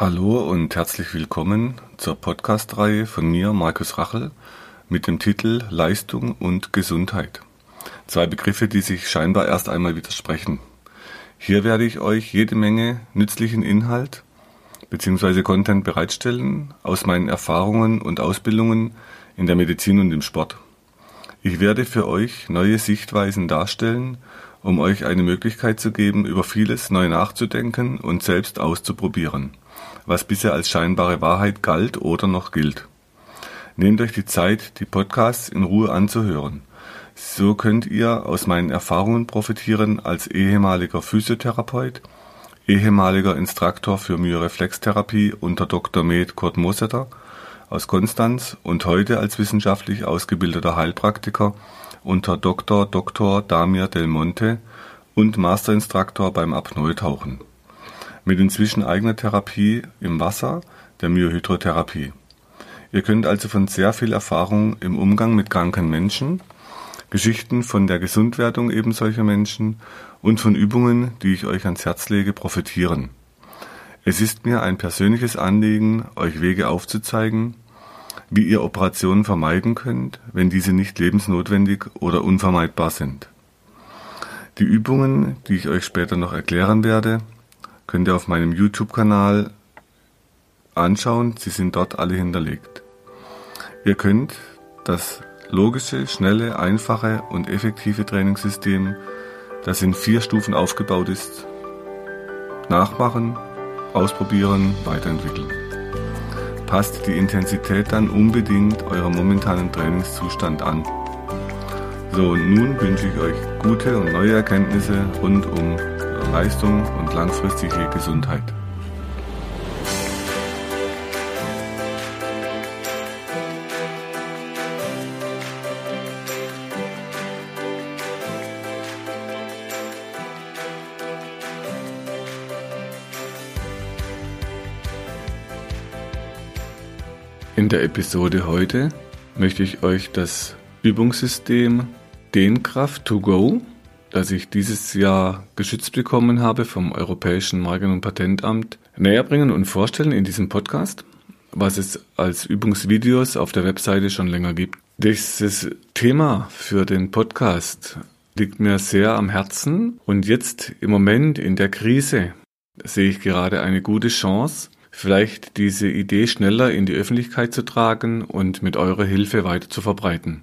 Hallo und herzlich willkommen zur Podcast-Reihe von mir, Markus Rachel, mit dem Titel Leistung und Gesundheit. Zwei Begriffe, die sich scheinbar erst einmal widersprechen. Hier werde ich euch jede Menge nützlichen Inhalt bzw. Content bereitstellen aus meinen Erfahrungen und Ausbildungen in der Medizin und im Sport. Ich werde für euch neue Sichtweisen darstellen, um euch eine Möglichkeit zu geben, über vieles neu nachzudenken und selbst auszuprobieren was bisher als scheinbare Wahrheit galt oder noch gilt. Nehmt euch die Zeit, die Podcasts in Ruhe anzuhören. So könnt ihr aus meinen Erfahrungen profitieren als ehemaliger Physiotherapeut, ehemaliger Instruktor für Myoreflextherapie unter Dr. Med Kurt Mosetter aus Konstanz und heute als wissenschaftlich ausgebildeter Heilpraktiker unter Dr. Dr. Damir Del Monte und Masterinstruktor beim Apnoe-Tauchen mit inzwischen eigener Therapie im Wasser, der Myohydrotherapie. Ihr könnt also von sehr viel Erfahrung im Umgang mit kranken Menschen, Geschichten von der Gesundwerdung eben solcher Menschen und von Übungen, die ich euch ans Herz lege, profitieren. Es ist mir ein persönliches Anliegen, euch Wege aufzuzeigen, wie ihr Operationen vermeiden könnt, wenn diese nicht lebensnotwendig oder unvermeidbar sind. Die Übungen, die ich euch später noch erklären werde, könnt ihr auf meinem YouTube-Kanal anschauen. Sie sind dort alle hinterlegt. Ihr könnt das logische, schnelle, einfache und effektive Trainingssystem, das in vier Stufen aufgebaut ist, nachmachen, ausprobieren, weiterentwickeln. Passt die Intensität dann unbedingt eurem momentanen Trainingszustand an. So, und nun wünsche ich euch gute und neue Erkenntnisse rund um Leistung und langfristige Gesundheit. In der Episode heute möchte ich euch das Übungssystem Dehnkraft to go das ich dieses Jahr geschützt bekommen habe vom Europäischen Marken- und Patentamt, näher bringen und vorstellen in diesem Podcast, was es als Übungsvideos auf der Webseite schon länger gibt. Dieses Thema für den Podcast liegt mir sehr am Herzen und jetzt im Moment in der Krise sehe ich gerade eine gute Chance, vielleicht diese Idee schneller in die Öffentlichkeit zu tragen und mit eurer Hilfe weiter zu verbreiten.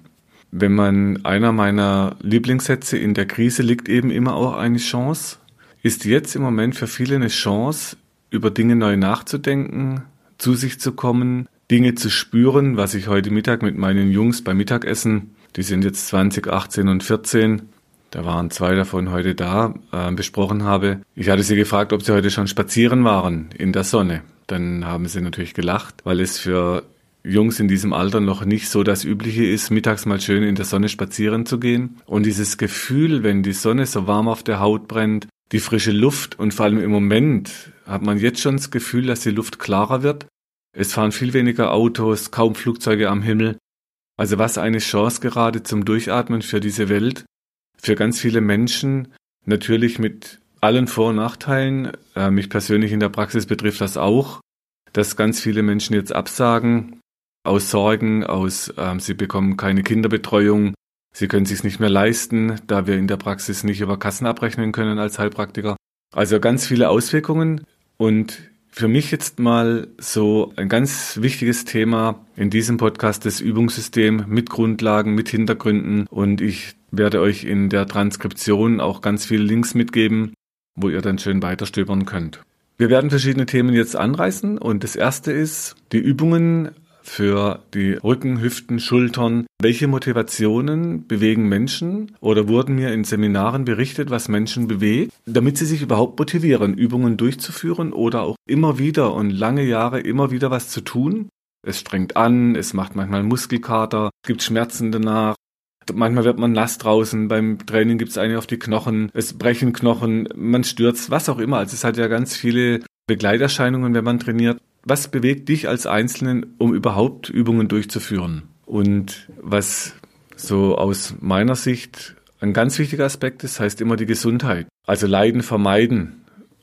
Wenn man einer meiner Lieblingssätze in der Krise liegt eben immer auch eine Chance, ist jetzt im Moment für viele eine Chance, über Dinge neu nachzudenken, zu sich zu kommen, Dinge zu spüren, was ich heute Mittag mit meinen Jungs beim Mittagessen, die sind jetzt 20, 18 und 14, da waren zwei davon heute da, äh, besprochen habe. Ich hatte sie gefragt, ob sie heute schon spazieren waren in der Sonne. Dann haben sie natürlich gelacht, weil es für Jungs in diesem Alter noch nicht so das Übliche ist, mittags mal schön in der Sonne spazieren zu gehen. Und dieses Gefühl, wenn die Sonne so warm auf der Haut brennt, die frische Luft und vor allem im Moment hat man jetzt schon das Gefühl, dass die Luft klarer wird. Es fahren viel weniger Autos, kaum Flugzeuge am Himmel. Also was eine Chance gerade zum Durchatmen für diese Welt, für ganz viele Menschen, natürlich mit allen Vor- und Nachteilen. Äh, mich persönlich in der Praxis betrifft das auch, dass ganz viele Menschen jetzt absagen, aus Sorgen, aus ähm, sie bekommen keine Kinderbetreuung, sie können sich nicht mehr leisten, da wir in der Praxis nicht über Kassen abrechnen können als Heilpraktiker. Also ganz viele Auswirkungen und für mich jetzt mal so ein ganz wichtiges Thema in diesem Podcast das Übungssystem mit Grundlagen, mit Hintergründen und ich werde euch in der Transkription auch ganz viele Links mitgeben, wo ihr dann schön weiterstöbern könnt. Wir werden verschiedene Themen jetzt anreißen und das erste ist die Übungen für die Rücken, Hüften, Schultern. Welche Motivationen bewegen Menschen oder wurden mir in Seminaren berichtet, was Menschen bewegt, damit sie sich überhaupt motivieren, Übungen durchzuführen oder auch immer wieder und lange Jahre immer wieder was zu tun? Es strengt an, es macht manchmal Muskelkater, es gibt Schmerzen danach. Manchmal wird man nass draußen, beim Training gibt es eine auf die Knochen, es brechen Knochen, man stürzt, was auch immer. Also es hat ja ganz viele Begleiterscheinungen, wenn man trainiert was bewegt dich als Einzelnen, um überhaupt Übungen durchzuführen? Und was so aus meiner Sicht ein ganz wichtiger Aspekt ist, heißt immer die Gesundheit. Also Leiden vermeiden.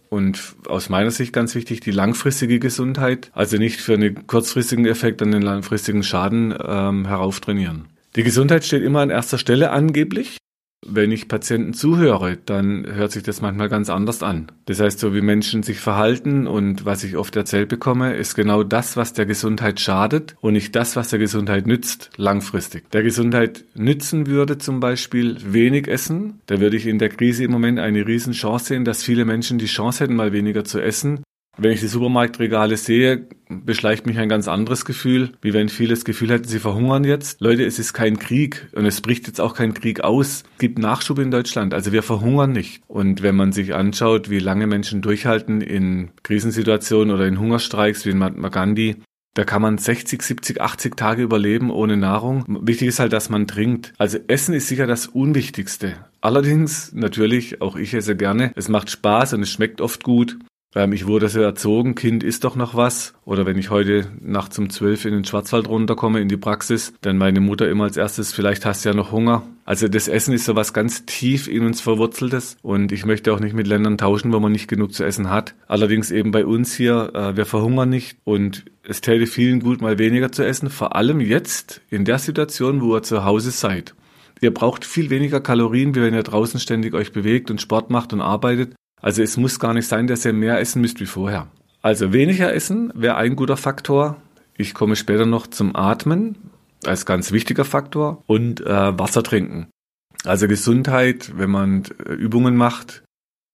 und aus meiner Sicht ganz wichtig die langfristige Gesundheit, also nicht für einen kurzfristigen Effekt an den langfristigen Schaden ähm, herauftrainieren. Die Gesundheit steht immer an erster Stelle angeblich. Wenn ich Patienten zuhöre, dann hört sich das manchmal ganz anders an. Das heißt, so wie Menschen sich verhalten und was ich oft erzählt bekomme, ist genau das, was der Gesundheit schadet und nicht das, was der Gesundheit nützt, langfristig. Der Gesundheit nützen würde zum Beispiel wenig essen. Da würde ich in der Krise im Moment eine Riesenchance sehen, dass viele Menschen die Chance hätten, mal weniger zu essen wenn ich die Supermarktregale sehe, beschleicht mich ein ganz anderes Gefühl, wie wenn viele das Gefühl hätten, sie verhungern jetzt. Leute, es ist kein Krieg und es bricht jetzt auch kein Krieg aus. Es gibt Nachschub in Deutschland, also wir verhungern nicht. Und wenn man sich anschaut, wie lange Menschen durchhalten in Krisensituationen oder in Hungerstreiks wie in Mahatma Gandhi, da kann man 60, 70, 80 Tage überleben ohne Nahrung. Wichtig ist halt, dass man trinkt. Also Essen ist sicher das Unwichtigste. Allerdings, natürlich, auch ich esse gerne. Es macht Spaß und es schmeckt oft gut. Ähm, ich wurde so erzogen, Kind isst doch noch was. Oder wenn ich heute nachts um zwölf in den Schwarzwald runterkomme, in die Praxis, dann meine Mutter immer als erstes, vielleicht hast du ja noch Hunger. Also das Essen ist so was ganz tief in uns verwurzeltes und ich möchte auch nicht mit Ländern tauschen, wo man nicht genug zu essen hat. Allerdings eben bei uns hier, äh, wir verhungern nicht und es täte vielen gut, mal weniger zu essen, vor allem jetzt in der Situation, wo ihr zu Hause seid. Ihr braucht viel weniger Kalorien, wie wenn ihr draußen ständig euch bewegt und Sport macht und arbeitet. Also es muss gar nicht sein, dass ihr mehr essen müsst wie vorher. Also weniger essen wäre ein guter Faktor. Ich komme später noch zum Atmen als ganz wichtiger Faktor und äh, Wasser trinken. Also Gesundheit, wenn man äh, Übungen macht,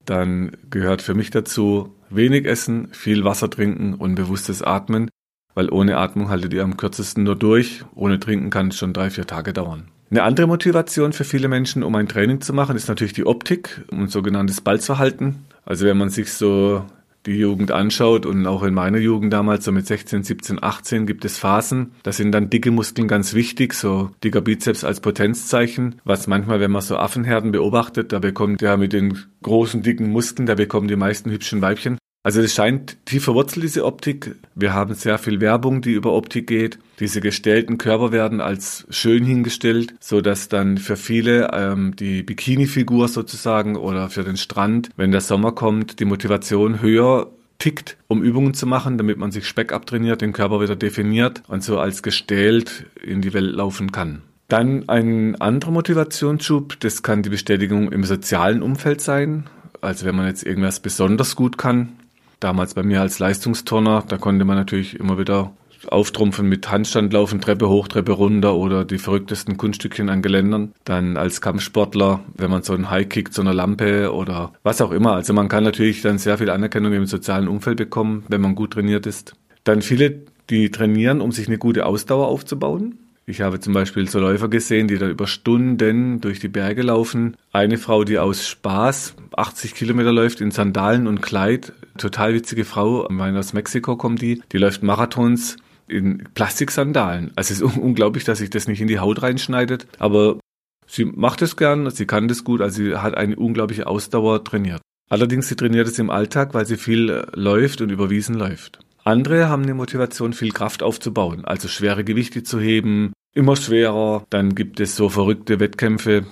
dann gehört für mich dazu wenig essen, viel Wasser trinken und bewusstes Atmen, weil ohne Atmung haltet ihr am kürzesten nur durch. Ohne Trinken kann es schon drei, vier Tage dauern. Eine andere Motivation für viele Menschen, um ein Training zu machen, ist natürlich die Optik und sogenanntes Balzverhalten. Also wenn man sich so die Jugend anschaut und auch in meiner Jugend damals, so mit 16, 17, 18, gibt es Phasen. Da sind dann dicke Muskeln ganz wichtig, so dicker Bizeps als Potenzzeichen, was manchmal, wenn man so Affenherden beobachtet, da bekommt der mit den großen, dicken Muskeln, da bekommen die meisten hübschen Weibchen. Also es scheint tief verwurzelt, diese Optik. Wir haben sehr viel Werbung, die über Optik geht. Diese gestellten Körper werden als schön hingestellt, so dass dann für viele ähm, die Bikini-Figur sozusagen oder für den Strand, wenn der Sommer kommt, die Motivation höher tickt, um Übungen zu machen, damit man sich Speck abtrainiert, den Körper wieder definiert und so als gestählt in die Welt laufen kann. Dann ein anderer Motivationsschub, das kann die Bestätigung im sozialen Umfeld sein. Also wenn man jetzt irgendwas besonders gut kann, damals bei mir als Leistungsturner, da konnte man natürlich immer wieder auftrumpfen mit Handstand laufen, Treppe hoch, Treppe runter oder die verrücktesten Kunststückchen an Geländern. Dann als Kampfsportler, wenn man so einen High Kick zu einer Lampe oder was auch immer. Also man kann natürlich dann sehr viel Anerkennung im sozialen Umfeld bekommen, wenn man gut trainiert ist. Dann viele, die trainieren, um sich eine gute Ausdauer aufzubauen. Ich habe zum Beispiel so Läufer gesehen, die da über Stunden durch die Berge laufen. Eine Frau, die aus Spaß 80 Kilometer läuft in Sandalen und Kleid. Total witzige Frau. Meine, aus Mexiko kommt die. Die läuft Marathons in Plastiksandalen. Also es ist unglaublich, dass sich das nicht in die Haut reinschneidet. Aber sie macht es gern, sie kann das gut. Also sie hat eine unglaubliche Ausdauer trainiert. Allerdings, sie trainiert es im Alltag, weil sie viel läuft und überwiesen läuft. Andere haben eine Motivation, viel Kraft aufzubauen, also schwere Gewichte zu heben, immer schwerer. Dann gibt es so verrückte Wettkämpfe,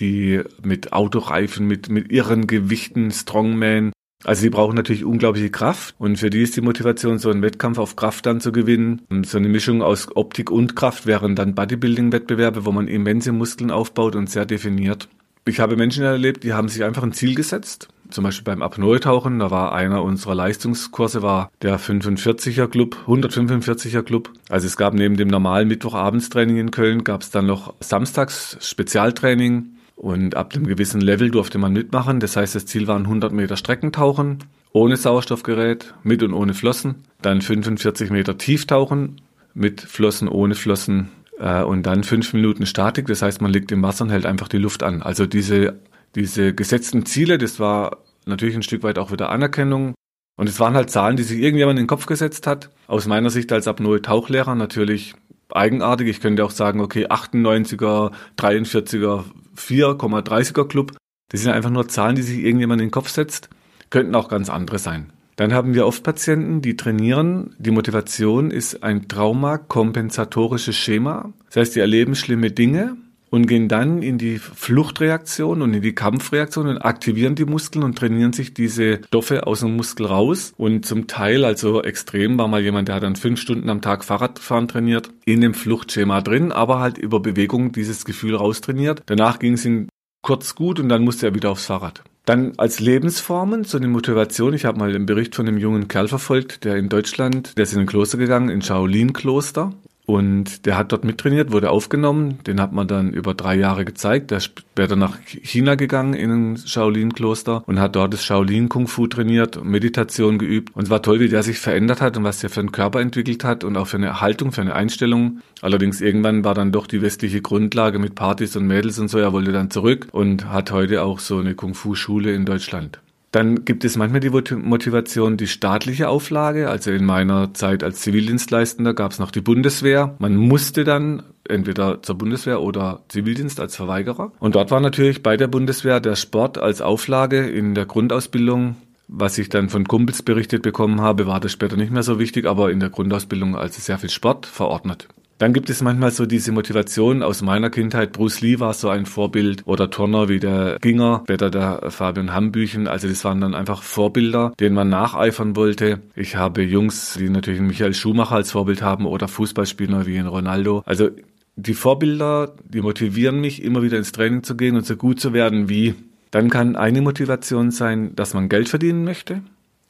die mit Autoreifen, mit, mit irren Gewichten, Strongman. Also sie brauchen natürlich unglaubliche Kraft und für die ist die Motivation, so einen Wettkampf auf Kraft dann zu gewinnen. So eine Mischung aus Optik und Kraft wären dann Bodybuilding-Wettbewerbe, wo man immense Muskeln aufbaut und sehr definiert. Ich habe Menschen erlebt, die haben sich einfach ein Ziel gesetzt. Zum Beispiel beim Apnoe-Tauchen, da war einer unserer Leistungskurse, war der 45er Club, 145er Club. Also es gab neben dem normalen Mittwochabendstraining in Köln, gab es dann noch samstags Spezialtraining und ab dem gewissen Level durfte man mitmachen. Das heißt, das Ziel waren 100 Meter Streckentauchen, ohne Sauerstoffgerät, mit und ohne Flossen. Dann 45 Meter Tieftauchen, mit Flossen, ohne Flossen, äh, und dann fünf Minuten Statik, das heißt, man liegt im Wasser und hält einfach die Luft an. Also diese, diese gesetzten Ziele, das war natürlich ein Stück weit auch wieder Anerkennung. Und es waren halt Zahlen, die sich irgendjemand in den Kopf gesetzt hat. Aus meiner Sicht als Apnoe-Tauchlehrer natürlich eigenartig. Ich könnte auch sagen, okay, 98er, 43er, 4,30er Club. Das sind einfach nur Zahlen, die sich irgendjemand in den Kopf setzt. Könnten auch ganz andere sein. Dann haben wir oft Patienten, die trainieren. Die Motivation ist ein traumakompensatorisches Schema. Das heißt, die erleben schlimme Dinge und gehen dann in die Fluchtreaktion und in die Kampfreaktion und aktivieren die Muskeln und trainieren sich diese Stoffe aus dem Muskel raus. Und zum Teil, also extrem, war mal jemand, der hat dann fünf Stunden am Tag Fahrradfahren trainiert, in dem Fluchtschema drin, aber halt über Bewegung dieses Gefühl raustrainiert. Danach ging es ihm kurz gut und dann musste er wieder aufs Fahrrad. Dann als Lebensformen, so eine Motivation. Ich habe mal einen Bericht von einem jungen Kerl verfolgt, der in Deutschland, der ist in ein Kloster gegangen, in Shaolin-Kloster. Und der hat dort mittrainiert, wurde aufgenommen. Den hat man dann über drei Jahre gezeigt. Der ist später nach China gegangen in ein Shaolin-Kloster und hat dort das Shaolin-Kung-Fu trainiert, Meditation geübt. Und es war toll, wie der sich verändert hat und was der für einen Körper entwickelt hat und auch für eine Haltung, für eine Einstellung. Allerdings irgendwann war dann doch die westliche Grundlage mit Partys und Mädels und so. Er wollte dann zurück und hat heute auch so eine Kung-Fu-Schule in Deutschland. Dann gibt es manchmal die Motivation, die staatliche Auflage. Also in meiner Zeit als Zivildienstleistender gab es noch die Bundeswehr. Man musste dann entweder zur Bundeswehr oder Zivildienst als Verweigerer. Und dort war natürlich bei der Bundeswehr der Sport als Auflage in der Grundausbildung was ich dann von Kumpels berichtet bekommen habe, war das später nicht mehr so wichtig, aber in der Grundausbildung also sehr viel Sport verordnet. Dann gibt es manchmal so diese Motivation aus meiner Kindheit. Bruce Lee war so ein Vorbild oder Turner wie der Ginger, später der Fabian Hambüchen. Also das waren dann einfach Vorbilder, denen man nacheifern wollte. Ich habe Jungs, die natürlich Michael Schumacher als Vorbild haben oder Fußballspieler wie Ronaldo. Also die Vorbilder, die motivieren mich, immer wieder ins Training zu gehen und so gut zu werden wie. Dann kann eine Motivation sein, dass man Geld verdienen möchte.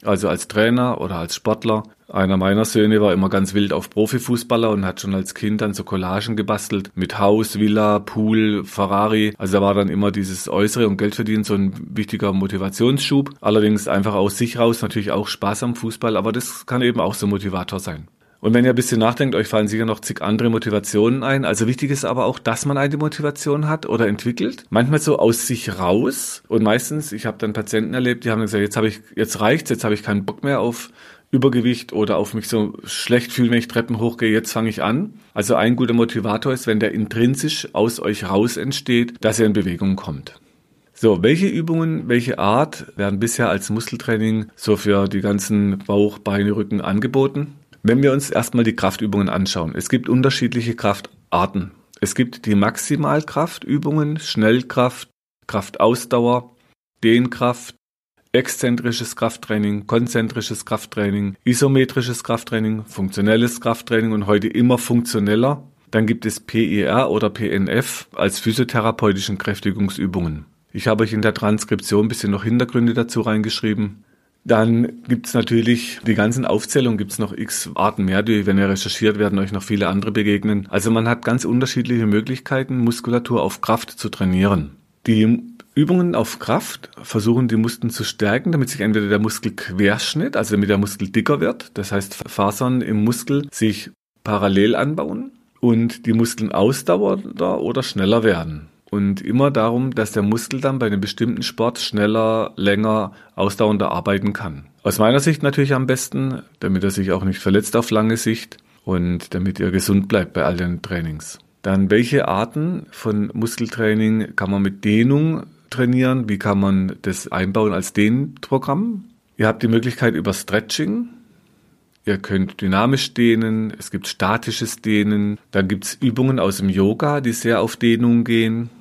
Also als Trainer oder als Sportler. Einer meiner Söhne war immer ganz wild auf Profifußballer und hat schon als Kind dann so Collagen gebastelt mit Haus, Villa, Pool, Ferrari. Also da war dann immer dieses Äußere und Geldverdienen so ein wichtiger Motivationsschub. Allerdings einfach aus sich raus natürlich auch Spaß am Fußball, aber das kann eben auch so Motivator sein. Und wenn ihr ein bisschen nachdenkt, euch fallen sicher noch zig andere Motivationen ein. Also wichtig ist aber auch, dass man eine Motivation hat oder entwickelt. Manchmal so aus sich raus. Und meistens, ich habe dann Patienten erlebt, die haben gesagt, jetzt habe ich, jetzt reicht's, jetzt habe ich keinen Bock mehr auf Übergewicht oder auf mich so schlecht fühlen, wenn ich Treppen hochgehe, jetzt fange ich an. Also ein guter Motivator ist, wenn der intrinsisch aus euch raus entsteht, dass er in Bewegung kommt. So, welche Übungen, welche Art werden bisher als Muskeltraining so für die ganzen Bauch, Beine, Rücken angeboten? Wenn wir uns erstmal die Kraftübungen anschauen, es gibt unterschiedliche Kraftarten. Es gibt die Maximalkraftübungen, Schnellkraft, Kraftausdauer, Dehnkraft, exzentrisches Krafttraining, konzentrisches Krafttraining, isometrisches Krafttraining, funktionelles Krafttraining und heute immer funktioneller. Dann gibt es PER oder PNF als physiotherapeutischen Kräftigungsübungen. Ich habe euch in der Transkription ein bisschen noch Hintergründe dazu reingeschrieben. Dann gibt's natürlich die ganzen Aufzählungen, gibt's noch x Arten mehr, die, wenn ihr recherchiert, werden euch noch viele andere begegnen. Also man hat ganz unterschiedliche Möglichkeiten, Muskulatur auf Kraft zu trainieren. Die Übungen auf Kraft versuchen die Muskeln zu stärken, damit sich entweder der Muskelquerschnitt, also damit der Muskel dicker wird, das heißt Fasern im Muskel sich parallel anbauen und die Muskeln ausdauernder oder schneller werden. Und immer darum, dass der Muskel dann bei einem bestimmten Sport schneller, länger, ausdauernder arbeiten kann. Aus meiner Sicht natürlich am besten, damit er sich auch nicht verletzt auf lange Sicht und damit er gesund bleibt bei all den Trainings. Dann welche Arten von Muskeltraining kann man mit Dehnung trainieren? Wie kann man das einbauen als Dehnprogramm? Ihr habt die Möglichkeit über Stretching. Ihr könnt dynamisch dehnen, es gibt statisches Dehnen, dann gibt es Übungen aus dem Yoga, die sehr auf Dehnung gehen.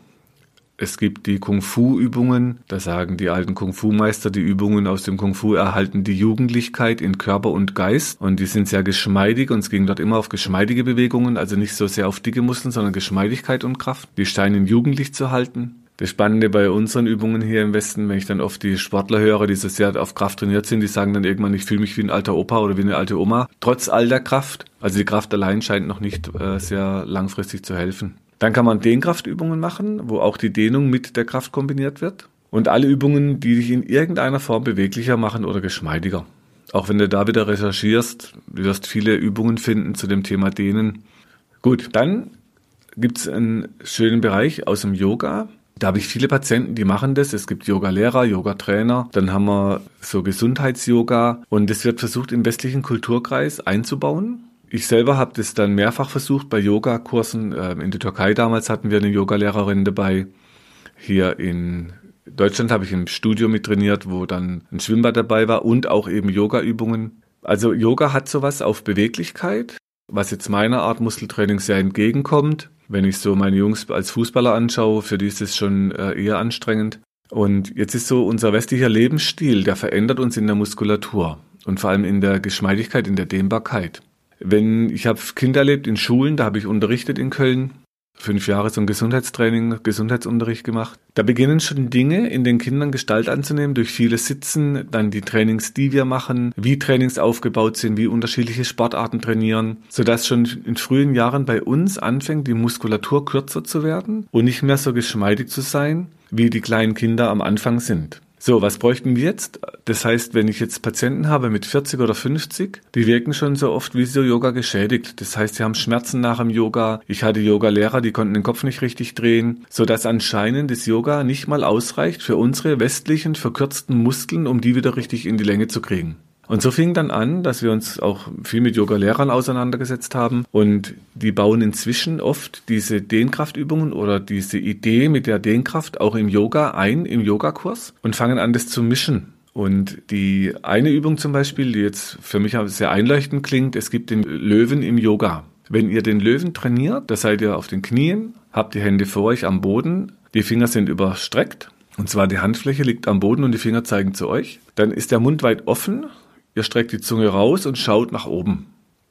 Es gibt die Kung-Fu-Übungen. Da sagen die alten Kung-Fu-Meister, die Übungen aus dem Kung-Fu erhalten die Jugendlichkeit in Körper und Geist. Und die sind sehr geschmeidig und es ging dort immer auf geschmeidige Bewegungen, also nicht so sehr auf dicke Muskeln, sondern Geschmeidigkeit und Kraft. Die scheinen jugendlich zu halten. Das Spannende bei unseren Übungen hier im Westen, wenn ich dann oft die Sportler höre, die so sehr auf Kraft trainiert sind, die sagen dann irgendwann, ich fühle mich wie ein alter Opa oder wie eine alte Oma, trotz all der Kraft. Also die Kraft allein scheint noch nicht äh, sehr langfristig zu helfen. Dann kann man Dehnkraftübungen machen, wo auch die Dehnung mit der Kraft kombiniert wird. Und alle Übungen, die dich in irgendeiner Form beweglicher machen oder geschmeidiger. Auch wenn du da wieder recherchierst, du wirst viele Übungen finden zu dem Thema Dehnen. Gut, dann gibt's einen schönen Bereich aus dem Yoga. Da habe ich viele Patienten, die machen das. Es gibt Yoga-Lehrer, Yoga-Trainer. Dann haben wir so Gesundheits-Yoga. Und es wird versucht, im westlichen Kulturkreis einzubauen. Ich selber habe das dann mehrfach versucht bei Yogakursen. Ähm, in der Türkei damals hatten wir eine Yogalehrerin dabei. Hier in Deutschland habe ich im Studio mit trainiert, wo dann ein Schwimmbad dabei war und auch eben Yoga-Übungen. Also Yoga hat sowas auf Beweglichkeit was jetzt meiner Art Muskeltraining sehr entgegenkommt. Wenn ich so meine Jungs als Fußballer anschaue, für die ist es schon äh, eher anstrengend. Und jetzt ist so unser westlicher Lebensstil, der verändert uns in der Muskulatur und vor allem in der Geschmeidigkeit, in der Dehnbarkeit. Wenn ich habe Kinder erlebt in Schulen, da habe ich unterrichtet in Köln fünf Jahre ein Gesundheitstraining, Gesundheitsunterricht gemacht. Da beginnen schon Dinge in den Kindern Gestalt anzunehmen durch vieles Sitzen, dann die Trainings, die wir machen, wie Trainings aufgebaut sind, wie unterschiedliche Sportarten trainieren, sodass schon in frühen Jahren bei uns anfängt, die Muskulatur kürzer zu werden und nicht mehr so geschmeidig zu sein, wie die kleinen Kinder am Anfang sind. So, was bräuchten wir jetzt? Das heißt, wenn ich jetzt Patienten habe mit 40 oder 50, die wirken schon so oft wie so Yoga geschädigt. Das heißt, sie haben Schmerzen nach dem Yoga. Ich hatte Yoga-Lehrer, die konnten den Kopf nicht richtig drehen, so dass anscheinend das Yoga nicht mal ausreicht für unsere westlichen verkürzten Muskeln, um die wieder richtig in die Länge zu kriegen. Und so fing dann an, dass wir uns auch viel mit Yoga-Lehrern auseinandergesetzt haben und die bauen inzwischen oft diese Dehnkraftübungen oder diese Idee mit der Dehnkraft auch im Yoga ein, im Yogakurs und fangen an, das zu mischen. Und die eine Übung zum Beispiel, die jetzt für mich sehr einleuchtend klingt, es gibt den Löwen im Yoga. Wenn ihr den Löwen trainiert, da seid ihr auf den Knien, habt die Hände vor euch am Boden, die Finger sind überstreckt, und zwar die Handfläche liegt am Boden und die Finger zeigen zu euch. Dann ist der Mund weit offen Ihr streckt die Zunge raus und schaut nach oben.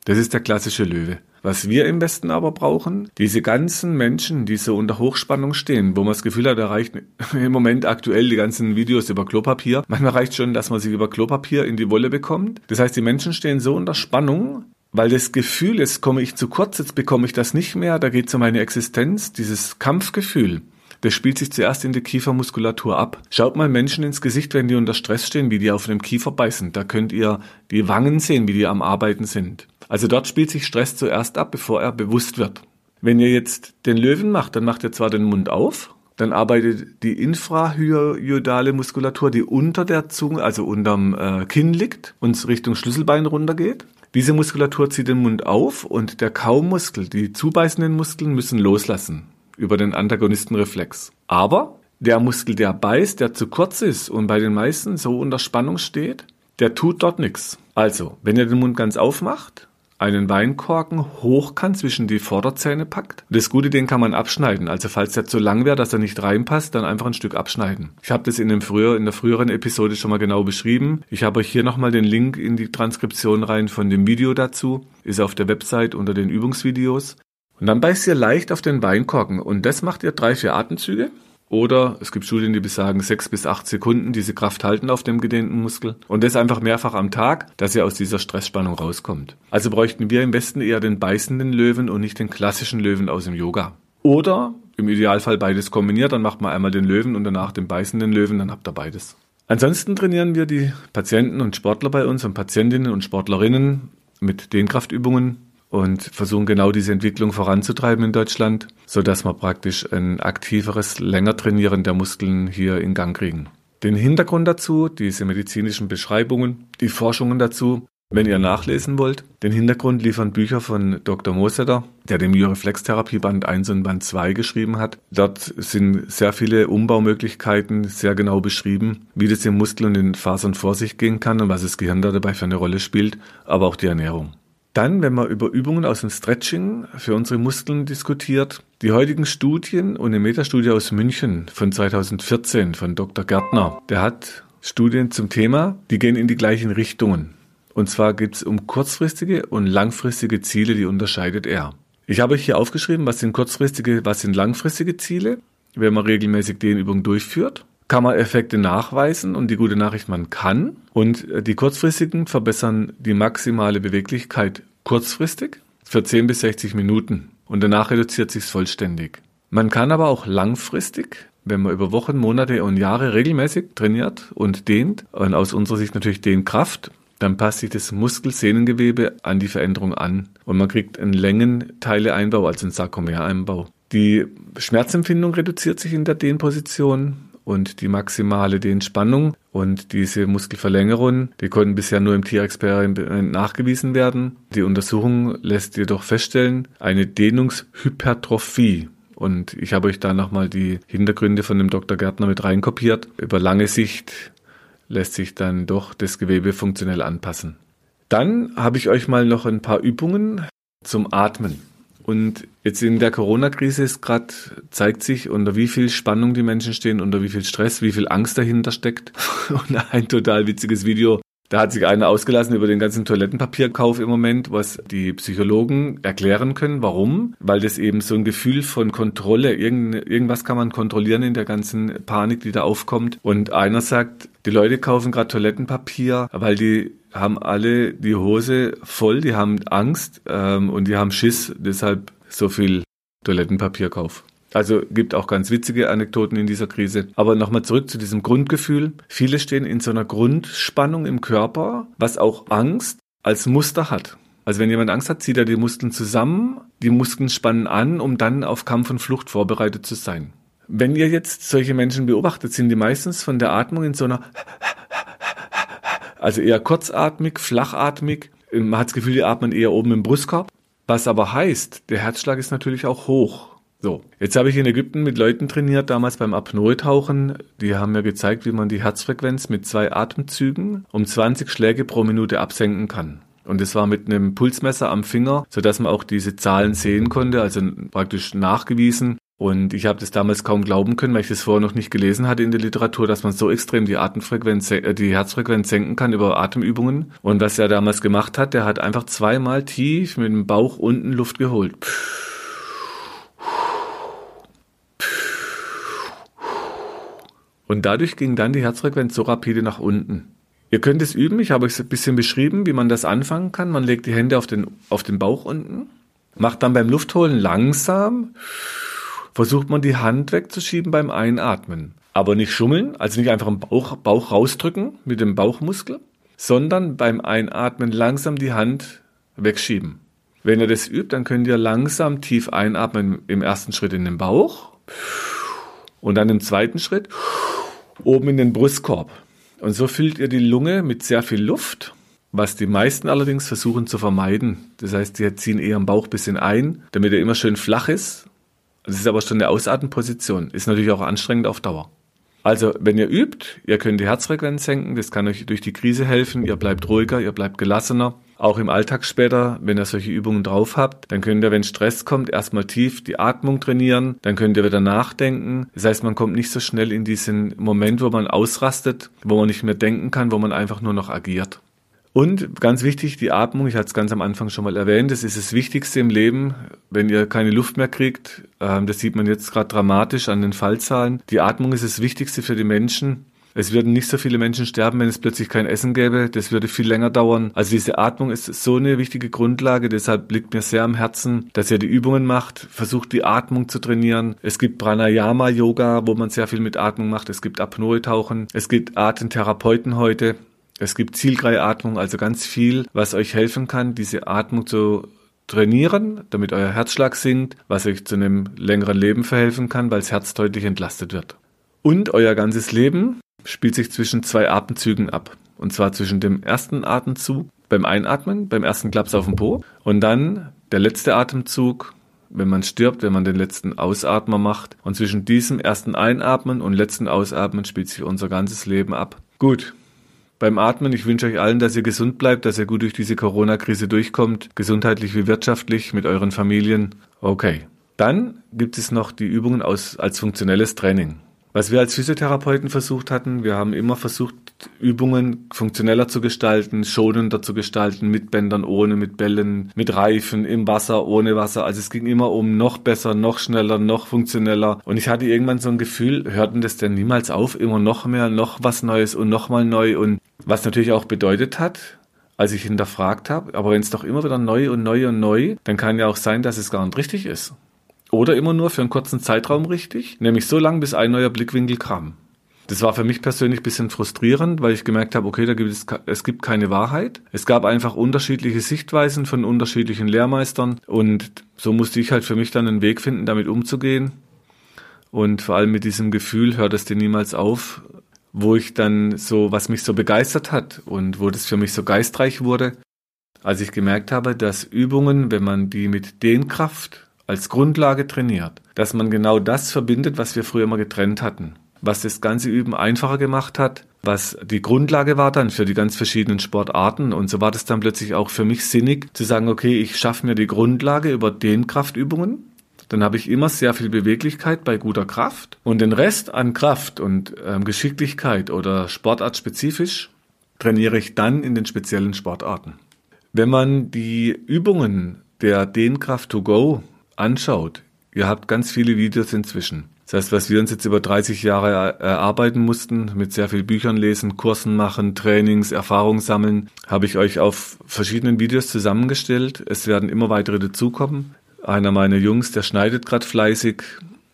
Das ist der klassische Löwe. Was wir im Westen aber brauchen, diese ganzen Menschen, die so unter Hochspannung stehen, wo man das Gefühl hat, da reicht im Moment aktuell die ganzen Videos über Klopapier. Manchmal reicht schon, dass man sich über Klopapier in die Wolle bekommt. Das heißt, die Menschen stehen so unter Spannung, weil das Gefühl, jetzt komme ich zu kurz, jetzt bekomme ich das nicht mehr, da geht es um meine Existenz, dieses Kampfgefühl. Das spielt sich zuerst in der Kiefermuskulatur ab. Schaut mal Menschen ins Gesicht, wenn die unter Stress stehen, wie die auf dem Kiefer beißen. Da könnt ihr die Wangen sehen, wie die am Arbeiten sind. Also dort spielt sich Stress zuerst ab, bevor er bewusst wird. Wenn ihr jetzt den Löwen macht, dann macht ihr zwar den Mund auf, dann arbeitet die infrahyodale Muskulatur, die unter der Zunge, also unterm äh, Kinn liegt und Richtung Schlüsselbein runtergeht. Diese Muskulatur zieht den Mund auf und der Kaumuskel, die zubeißenden Muskeln müssen loslassen über den Antagonistenreflex. Aber der Muskel, der beißt, der zu kurz ist und bei den meisten so unter Spannung steht, der tut dort nichts. Also, wenn ihr den Mund ganz aufmacht, einen Weinkorken hochkant zwischen die Vorderzähne packt. Das Gute, den kann man abschneiden. Also falls der zu lang wäre, dass er nicht reinpasst, dann einfach ein Stück abschneiden. Ich habe das in, dem früher, in der früheren Episode schon mal genau beschrieben. Ich habe euch hier nochmal den Link in die Transkription rein von dem Video dazu. Ist auf der Website unter den Übungsvideos. Und dann beißt ihr leicht auf den Weinkorken und das macht ihr drei, vier Atemzüge. Oder es gibt Studien, die besagen sechs bis acht Sekunden diese Kraft halten auf dem gedehnten Muskel. Und das einfach mehrfach am Tag, dass ihr aus dieser Stressspannung rauskommt. Also bräuchten wir im Westen eher den beißenden Löwen und nicht den klassischen Löwen aus dem Yoga. Oder im Idealfall beides kombiniert, dann macht man einmal den Löwen und danach den beißenden Löwen, dann habt ihr beides. Ansonsten trainieren wir die Patienten und Sportler bei uns und Patientinnen und Sportlerinnen mit den Kraftübungen und versuchen genau diese Entwicklung voranzutreiben in Deutschland, so dass wir praktisch ein aktiveres, länger Trainieren der Muskeln hier in Gang kriegen. Den Hintergrund dazu, diese medizinischen Beschreibungen, die Forschungen dazu, wenn ihr nachlesen wollt, den Hintergrund liefern Bücher von Dr. Mosetter, der den Myoreflextherapie Band 1 und Band 2 geschrieben hat. Dort sind sehr viele Umbaumöglichkeiten sehr genau beschrieben, wie das im Muskel und den Fasern vor sich gehen kann und was das Gehirn da dabei für eine Rolle spielt, aber auch die Ernährung. Dann, wenn man über Übungen aus dem Stretching für unsere Muskeln diskutiert, die heutigen Studien und eine Metastudie aus München von 2014 von Dr. Gärtner, der hat Studien zum Thema, die gehen in die gleichen Richtungen. Und zwar geht es um kurzfristige und langfristige Ziele, die unterscheidet er. Ich habe euch hier aufgeschrieben, was sind kurzfristige, was sind langfristige Ziele. Wenn man regelmäßig Dehnübungen durchführt, kann man Effekte nachweisen und die gute Nachricht, man kann. Und äh, die kurzfristigen verbessern die maximale Beweglichkeit kurzfristig für 10 bis 60 Minuten und danach reduziert sich vollständig. Man kann aber auch langfristig, wenn man über Wochen, Monate und Jahre regelmäßig trainiert und dehnt und aus unserer Sicht natürlich dehnt Kraft, dann passt sich das Muskelsehnengewebe an die Veränderung an und man kriegt einen Längenteileeinbau, also einen Sarkomereinbau. Die Schmerzempfindung reduziert sich in der Dehnposition und die maximale Dehnspannung und diese Muskelverlängerung, die konnten bisher nur im Tierexperiment nachgewiesen werden. Die Untersuchung lässt jedoch feststellen, eine Dehnungshypertrophie. Und ich habe euch da nochmal die Hintergründe von dem Dr. Gärtner mit reinkopiert. Über lange Sicht lässt sich dann doch das Gewebe funktionell anpassen. Dann habe ich euch mal noch ein paar Übungen zum Atmen. Und jetzt in der Corona-Krise ist gerade zeigt sich, unter wie viel Spannung die Menschen stehen, unter wie viel Stress, wie viel Angst dahinter steckt. Und ein total witziges Video da hat sich einer ausgelassen über den ganzen Toilettenpapierkauf im Moment, was die Psychologen erklären können. Warum? Weil das eben so ein Gefühl von Kontrolle, irgend, irgendwas kann man kontrollieren in der ganzen Panik, die da aufkommt. Und einer sagt, die Leute kaufen gerade Toilettenpapier, weil die haben alle die Hose voll, die haben Angst ähm, und die haben Schiss, deshalb so viel Toilettenpapierkauf. Also gibt auch ganz witzige Anekdoten in dieser Krise. Aber nochmal zurück zu diesem Grundgefühl. Viele stehen in so einer Grundspannung im Körper, was auch Angst als Muster hat. Also wenn jemand Angst hat, zieht er die Muskeln zusammen, die Muskeln spannen an, um dann auf Kampf und Flucht vorbereitet zu sein. Wenn ihr jetzt solche Menschen beobachtet, sind die meistens von der Atmung in so einer, also eher kurzatmig, flachatmig. Man hat das Gefühl, die atmen eher oben im Brustkorb. Was aber heißt, der Herzschlag ist natürlich auch hoch. So, jetzt habe ich in Ägypten mit Leuten trainiert, damals beim Apnoe-Tauchen. Die haben mir gezeigt, wie man die Herzfrequenz mit zwei Atemzügen um 20 Schläge pro Minute absenken kann. Und es war mit einem Pulsmesser am Finger, sodass man auch diese Zahlen sehen konnte, also praktisch nachgewiesen. Und ich habe das damals kaum glauben können, weil ich das vorher noch nicht gelesen hatte in der Literatur, dass man so extrem die Atemfrequenz, äh, die Herzfrequenz senken kann über Atemübungen. Und was er damals gemacht hat, der hat einfach zweimal tief mit dem Bauch unten Luft geholt. Pff Und dadurch ging dann die Herzfrequenz so rapide nach unten. Ihr könnt es üben, ich habe euch ein bisschen beschrieben, wie man das anfangen kann. Man legt die Hände auf den, auf den Bauch unten, macht dann beim Luftholen langsam, versucht man die Hand wegzuschieben beim Einatmen. Aber nicht schummeln, also nicht einfach im Bauch, Bauch rausdrücken mit dem Bauchmuskel, sondern beim Einatmen langsam die Hand wegschieben. Wenn ihr das übt, dann könnt ihr langsam tief einatmen im ersten Schritt in den Bauch und dann im zweiten Schritt oben in den Brustkorb. Und so füllt ihr die Lunge mit sehr viel Luft, was die meisten allerdings versuchen zu vermeiden. Das heißt, sie ziehen eher am Bauch ein bisschen ein, damit er immer schön flach ist. Das ist aber schon eine Ausatmenposition. Ist natürlich auch anstrengend auf Dauer. Also, wenn ihr übt, ihr könnt die Herzfrequenz senken, das kann euch durch die Krise helfen, ihr bleibt ruhiger, ihr bleibt gelassener. Auch im Alltag später, wenn ihr solche Übungen drauf habt, dann könnt ihr, wenn Stress kommt, erstmal tief die Atmung trainieren, dann könnt ihr wieder nachdenken. Das heißt, man kommt nicht so schnell in diesen Moment, wo man ausrastet, wo man nicht mehr denken kann, wo man einfach nur noch agiert. Und ganz wichtig, die Atmung, ich hatte es ganz am Anfang schon mal erwähnt, das ist das Wichtigste im Leben. Wenn ihr keine Luft mehr kriegt, äh, das sieht man jetzt gerade dramatisch an den Fallzahlen. Die Atmung ist das Wichtigste für die Menschen. Es würden nicht so viele Menschen sterben, wenn es plötzlich kein Essen gäbe. Das würde viel länger dauern. Also diese Atmung ist so eine wichtige Grundlage. Deshalb liegt mir sehr am Herzen, dass ihr die Übungen macht. Versucht die Atmung zu trainieren. Es gibt Pranayama-Yoga, wo man sehr viel mit Atmung macht. Es gibt Apnoe-Tauchen. Es gibt Atemtherapeuten heute. Es gibt Zielgreiatmung, also ganz viel, was euch helfen kann, diese Atmung zu trainieren, damit euer Herzschlag sinkt, was euch zu einem längeren Leben verhelfen kann, weil das Herz deutlich entlastet wird. Und euer ganzes Leben spielt sich zwischen zwei Atemzügen ab. Und zwar zwischen dem ersten Atemzug beim Einatmen, beim ersten Klaps auf dem Po und dann der letzte Atemzug, wenn man stirbt, wenn man den letzten Ausatmer macht. Und zwischen diesem ersten Einatmen und letzten Ausatmen spielt sich unser ganzes Leben ab. Gut. Beim Atmen, ich wünsche euch allen, dass ihr gesund bleibt, dass ihr gut durch diese Corona-Krise durchkommt, gesundheitlich wie wirtschaftlich, mit euren Familien. Okay. Dann gibt es noch die Übungen aus, als funktionelles Training. Was wir als Physiotherapeuten versucht hatten, wir haben immer versucht, Übungen funktioneller zu gestalten, schonender zu gestalten, mit Bändern, ohne, mit Bällen, mit Reifen, im Wasser, ohne Wasser. Also es ging immer um noch besser, noch schneller, noch funktioneller. Und ich hatte irgendwann so ein Gefühl, hörten das denn niemals auf, immer noch mehr, noch was Neues und nochmal neu. Und was natürlich auch bedeutet hat, als ich hinterfragt habe, aber wenn es doch immer wieder neu und neu und neu, dann kann ja auch sein, dass es gar nicht richtig ist. Oder immer nur für einen kurzen Zeitraum richtig, nämlich so lange, bis ein neuer Blickwinkel kam. Das war für mich persönlich ein bisschen frustrierend, weil ich gemerkt habe, okay, da gibt es, es gibt keine Wahrheit. Es gab einfach unterschiedliche Sichtweisen von unterschiedlichen Lehrmeistern und so musste ich halt für mich dann einen Weg finden, damit umzugehen. Und vor allem mit diesem Gefühl hört es dir niemals auf, wo ich dann so, was mich so begeistert hat und wo das für mich so geistreich wurde, als ich gemerkt habe, dass Übungen, wenn man die mit Dehnkraft als Grundlage trainiert, dass man genau das verbindet, was wir früher immer getrennt hatten. Was das ganze Üben einfacher gemacht hat, was die Grundlage war dann für die ganz verschiedenen Sportarten. Und so war das dann plötzlich auch für mich sinnig zu sagen, okay, ich schaffe mir die Grundlage über den Kraftübungen. Dann habe ich immer sehr viel Beweglichkeit bei guter Kraft. Und den Rest an Kraft und ähm, Geschicklichkeit oder sportartspezifisch trainiere ich dann in den speziellen Sportarten. Wenn man die Übungen der Dehnkraft to go anschaut, ihr habt ganz viele Videos inzwischen. Das heißt, was wir uns jetzt über 30 Jahre erarbeiten mussten, mit sehr viel Büchern lesen, Kursen machen, Trainings, Erfahrungen sammeln, habe ich euch auf verschiedenen Videos zusammengestellt. Es werden immer weitere dazukommen. Einer meiner Jungs, der schneidet gerade fleißig.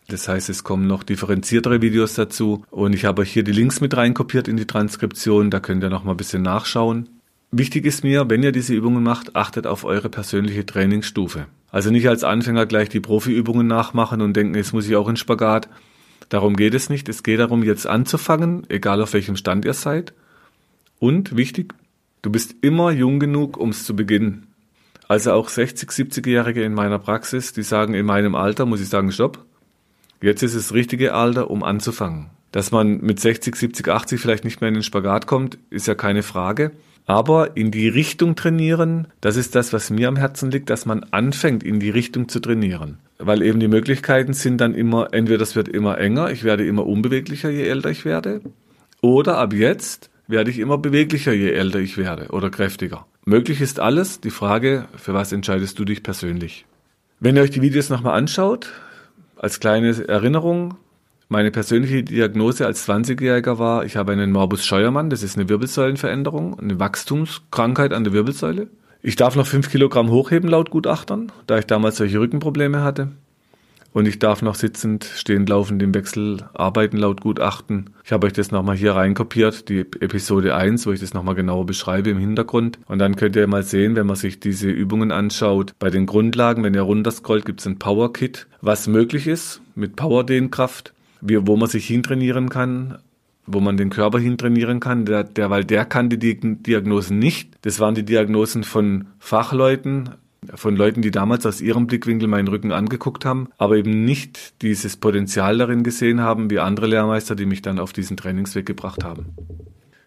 Das heißt, es kommen noch differenziertere Videos dazu. Und ich habe euch hier die Links mit reinkopiert in die Transkription. Da könnt ihr noch mal ein bisschen nachschauen. Wichtig ist mir, wenn ihr diese Übungen macht, achtet auf eure persönliche Trainingsstufe. Also nicht als Anfänger gleich die Profiübungen nachmachen und denken, jetzt muss ich auch in Spagat. Darum geht es nicht. Es geht darum, jetzt anzufangen, egal auf welchem Stand ihr seid. Und wichtig, du bist immer jung genug, um es zu beginnen. Also auch 60, 70-Jährige in meiner Praxis, die sagen, in meinem Alter muss ich sagen, stopp. Jetzt ist das richtige Alter, um anzufangen. Dass man mit 60, 70, 80 vielleicht nicht mehr in den Spagat kommt, ist ja keine Frage. Aber in die Richtung trainieren, das ist das, was mir am Herzen liegt, dass man anfängt, in die Richtung zu trainieren. Weil eben die Möglichkeiten sind dann immer, entweder das wird immer enger, ich werde immer unbeweglicher, je älter ich werde, oder ab jetzt werde ich immer beweglicher, je älter ich werde oder kräftiger. Möglich ist alles, die Frage, für was entscheidest du dich persönlich? Wenn ihr euch die Videos nochmal anschaut, als kleine Erinnerung, meine persönliche Diagnose als 20-Jähriger war, ich habe einen Morbus Scheuermann, das ist eine Wirbelsäulenveränderung, eine Wachstumskrankheit an der Wirbelsäule. Ich darf noch 5 Kilogramm hochheben laut Gutachtern, da ich damals solche Rückenprobleme hatte. Und ich darf noch sitzend, stehend, laufend im Wechsel arbeiten laut Gutachten. Ich habe euch das nochmal hier reinkopiert, die Episode 1, wo ich das nochmal genauer beschreibe im Hintergrund. Und dann könnt ihr mal sehen, wenn man sich diese Übungen anschaut, bei den Grundlagen, wenn ihr runterscrollt, gibt es ein Power Kit, was möglich ist mit Power-Dehnkraft wie, wo man sich hintrainieren kann, wo man den Körper hintrainieren kann, der, der, weil der kannte die Diagnosen nicht. Das waren die Diagnosen von Fachleuten, von Leuten, die damals aus ihrem Blickwinkel meinen Rücken angeguckt haben, aber eben nicht dieses Potenzial darin gesehen haben, wie andere Lehrmeister, die mich dann auf diesen Trainingsweg gebracht haben.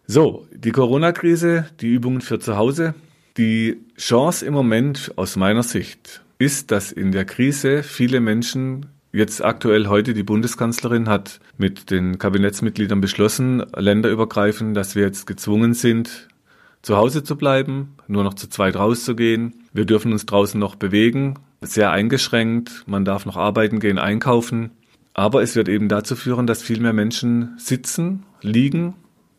So, die Corona-Krise, die Übungen für zu Hause. Die Chance im Moment aus meiner Sicht ist, dass in der Krise viele Menschen Jetzt aktuell heute die Bundeskanzlerin hat mit den Kabinettsmitgliedern beschlossen, länderübergreifend, dass wir jetzt gezwungen sind, zu Hause zu bleiben, nur noch zu zweit rauszugehen. Wir dürfen uns draußen noch bewegen, sehr eingeschränkt. Man darf noch arbeiten gehen, einkaufen. Aber es wird eben dazu führen, dass viel mehr Menschen sitzen, liegen,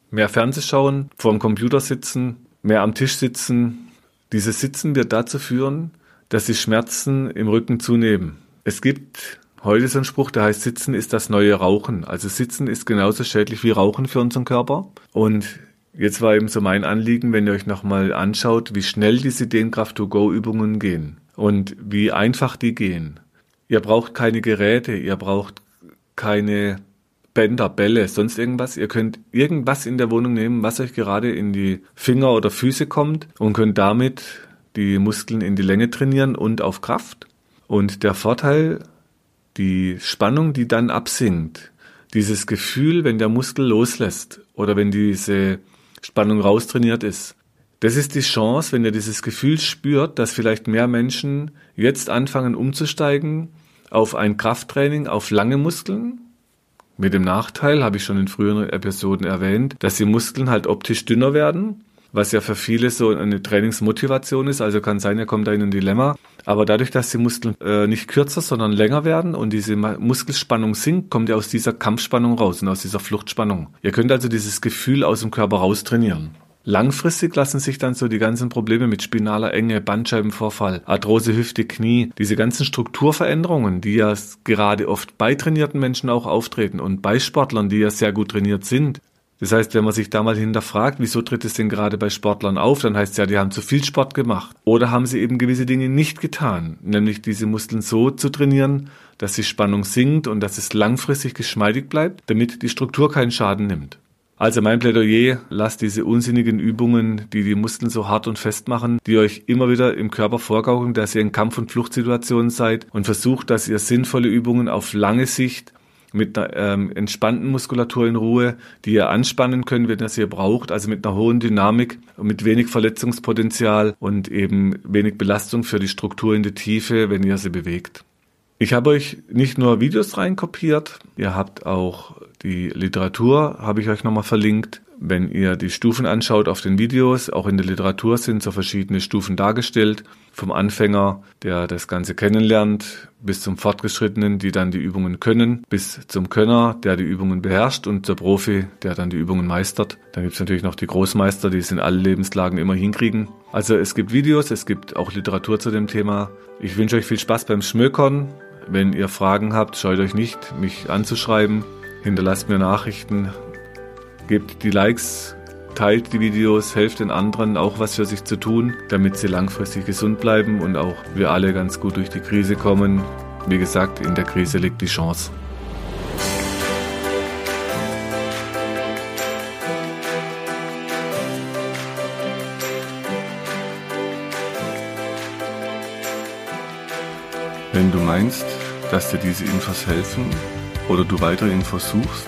mehr Fernseh schauen, vor dem Computer sitzen, mehr am Tisch sitzen. Dieses Sitzen wird dazu führen, dass die Schmerzen im Rücken zunehmen. Es gibt Heute ist ein Spruch, der heißt, Sitzen ist das neue Rauchen. Also Sitzen ist genauso schädlich wie Rauchen für unseren Körper. Und jetzt war eben so mein Anliegen, wenn ihr euch nochmal anschaut, wie schnell diese Dehnkraft-to-go-Übungen gehen und wie einfach die gehen. Ihr braucht keine Geräte, ihr braucht keine Bänder, Bälle, sonst irgendwas. Ihr könnt irgendwas in der Wohnung nehmen, was euch gerade in die Finger oder Füße kommt und könnt damit die Muskeln in die Länge trainieren und auf Kraft. Und der Vorteil die Spannung, die dann absinkt, dieses Gefühl, wenn der Muskel loslässt oder wenn diese Spannung raustrainiert ist, das ist die Chance, wenn ihr dieses Gefühl spürt, dass vielleicht mehr Menschen jetzt anfangen umzusteigen auf ein Krafttraining, auf lange Muskeln. Mit dem Nachteil, habe ich schon in früheren Episoden erwähnt, dass die Muskeln halt optisch dünner werden was ja für viele so eine Trainingsmotivation ist. Also kann sein, er kommt da in ein Dilemma. Aber dadurch, dass die Muskeln äh, nicht kürzer, sondern länger werden und diese Muskelspannung sinkt, kommt ihr aus dieser Kampfspannung raus und aus dieser Fluchtspannung. Ihr könnt also dieses Gefühl aus dem Körper raus trainieren. Langfristig lassen sich dann so die ganzen Probleme mit spinaler Enge, Bandscheibenvorfall, Arthrose, Hüfte, Knie, diese ganzen Strukturveränderungen, die ja gerade oft bei trainierten Menschen auch auftreten und bei Sportlern, die ja sehr gut trainiert sind, das heißt, wenn man sich da mal hinterfragt, wieso tritt es denn gerade bei Sportlern auf, dann heißt es ja, die haben zu viel Sport gemacht. Oder haben sie eben gewisse Dinge nicht getan, nämlich diese Muskeln so zu trainieren, dass die Spannung sinkt und dass es langfristig geschmeidig bleibt, damit die Struktur keinen Schaden nimmt. Also mein Plädoyer, lasst diese unsinnigen Übungen, die die Muskeln so hart und fest machen, die euch immer wieder im Körper vorgaukeln, dass ihr in Kampf- und Fluchtsituationen seid und versucht, dass ihr sinnvolle Übungen auf lange Sicht mit einer ähm, entspannten Muskulatur in Ruhe, die ihr anspannen könnt, wenn ihr sie braucht, also mit einer hohen Dynamik, mit wenig Verletzungspotenzial und eben wenig Belastung für die Struktur in die Tiefe, wenn ihr sie bewegt. Ich habe euch nicht nur Videos reinkopiert, ihr habt auch die Literatur, habe ich euch nochmal verlinkt. Wenn ihr die Stufen anschaut auf den Videos, auch in der Literatur sind so verschiedene Stufen dargestellt. Vom Anfänger, der das Ganze kennenlernt, bis zum Fortgeschrittenen, die dann die Übungen können, bis zum Könner, der die Übungen beherrscht und zur Profi, der dann die Übungen meistert. Dann gibt es natürlich noch die Großmeister, die es in allen Lebenslagen immer hinkriegen. Also es gibt Videos, es gibt auch Literatur zu dem Thema. Ich wünsche euch viel Spaß beim Schmökern. Wenn ihr Fragen habt, scheut euch nicht, mich anzuschreiben. Hinterlasst mir Nachrichten Gebt die Likes, teilt die Videos, helft den anderen auch was für sich zu tun, damit sie langfristig gesund bleiben und auch wir alle ganz gut durch die Krise kommen. Wie gesagt, in der Krise liegt die Chance. Wenn du meinst, dass dir diese Infos helfen oder du weitere Infos suchst,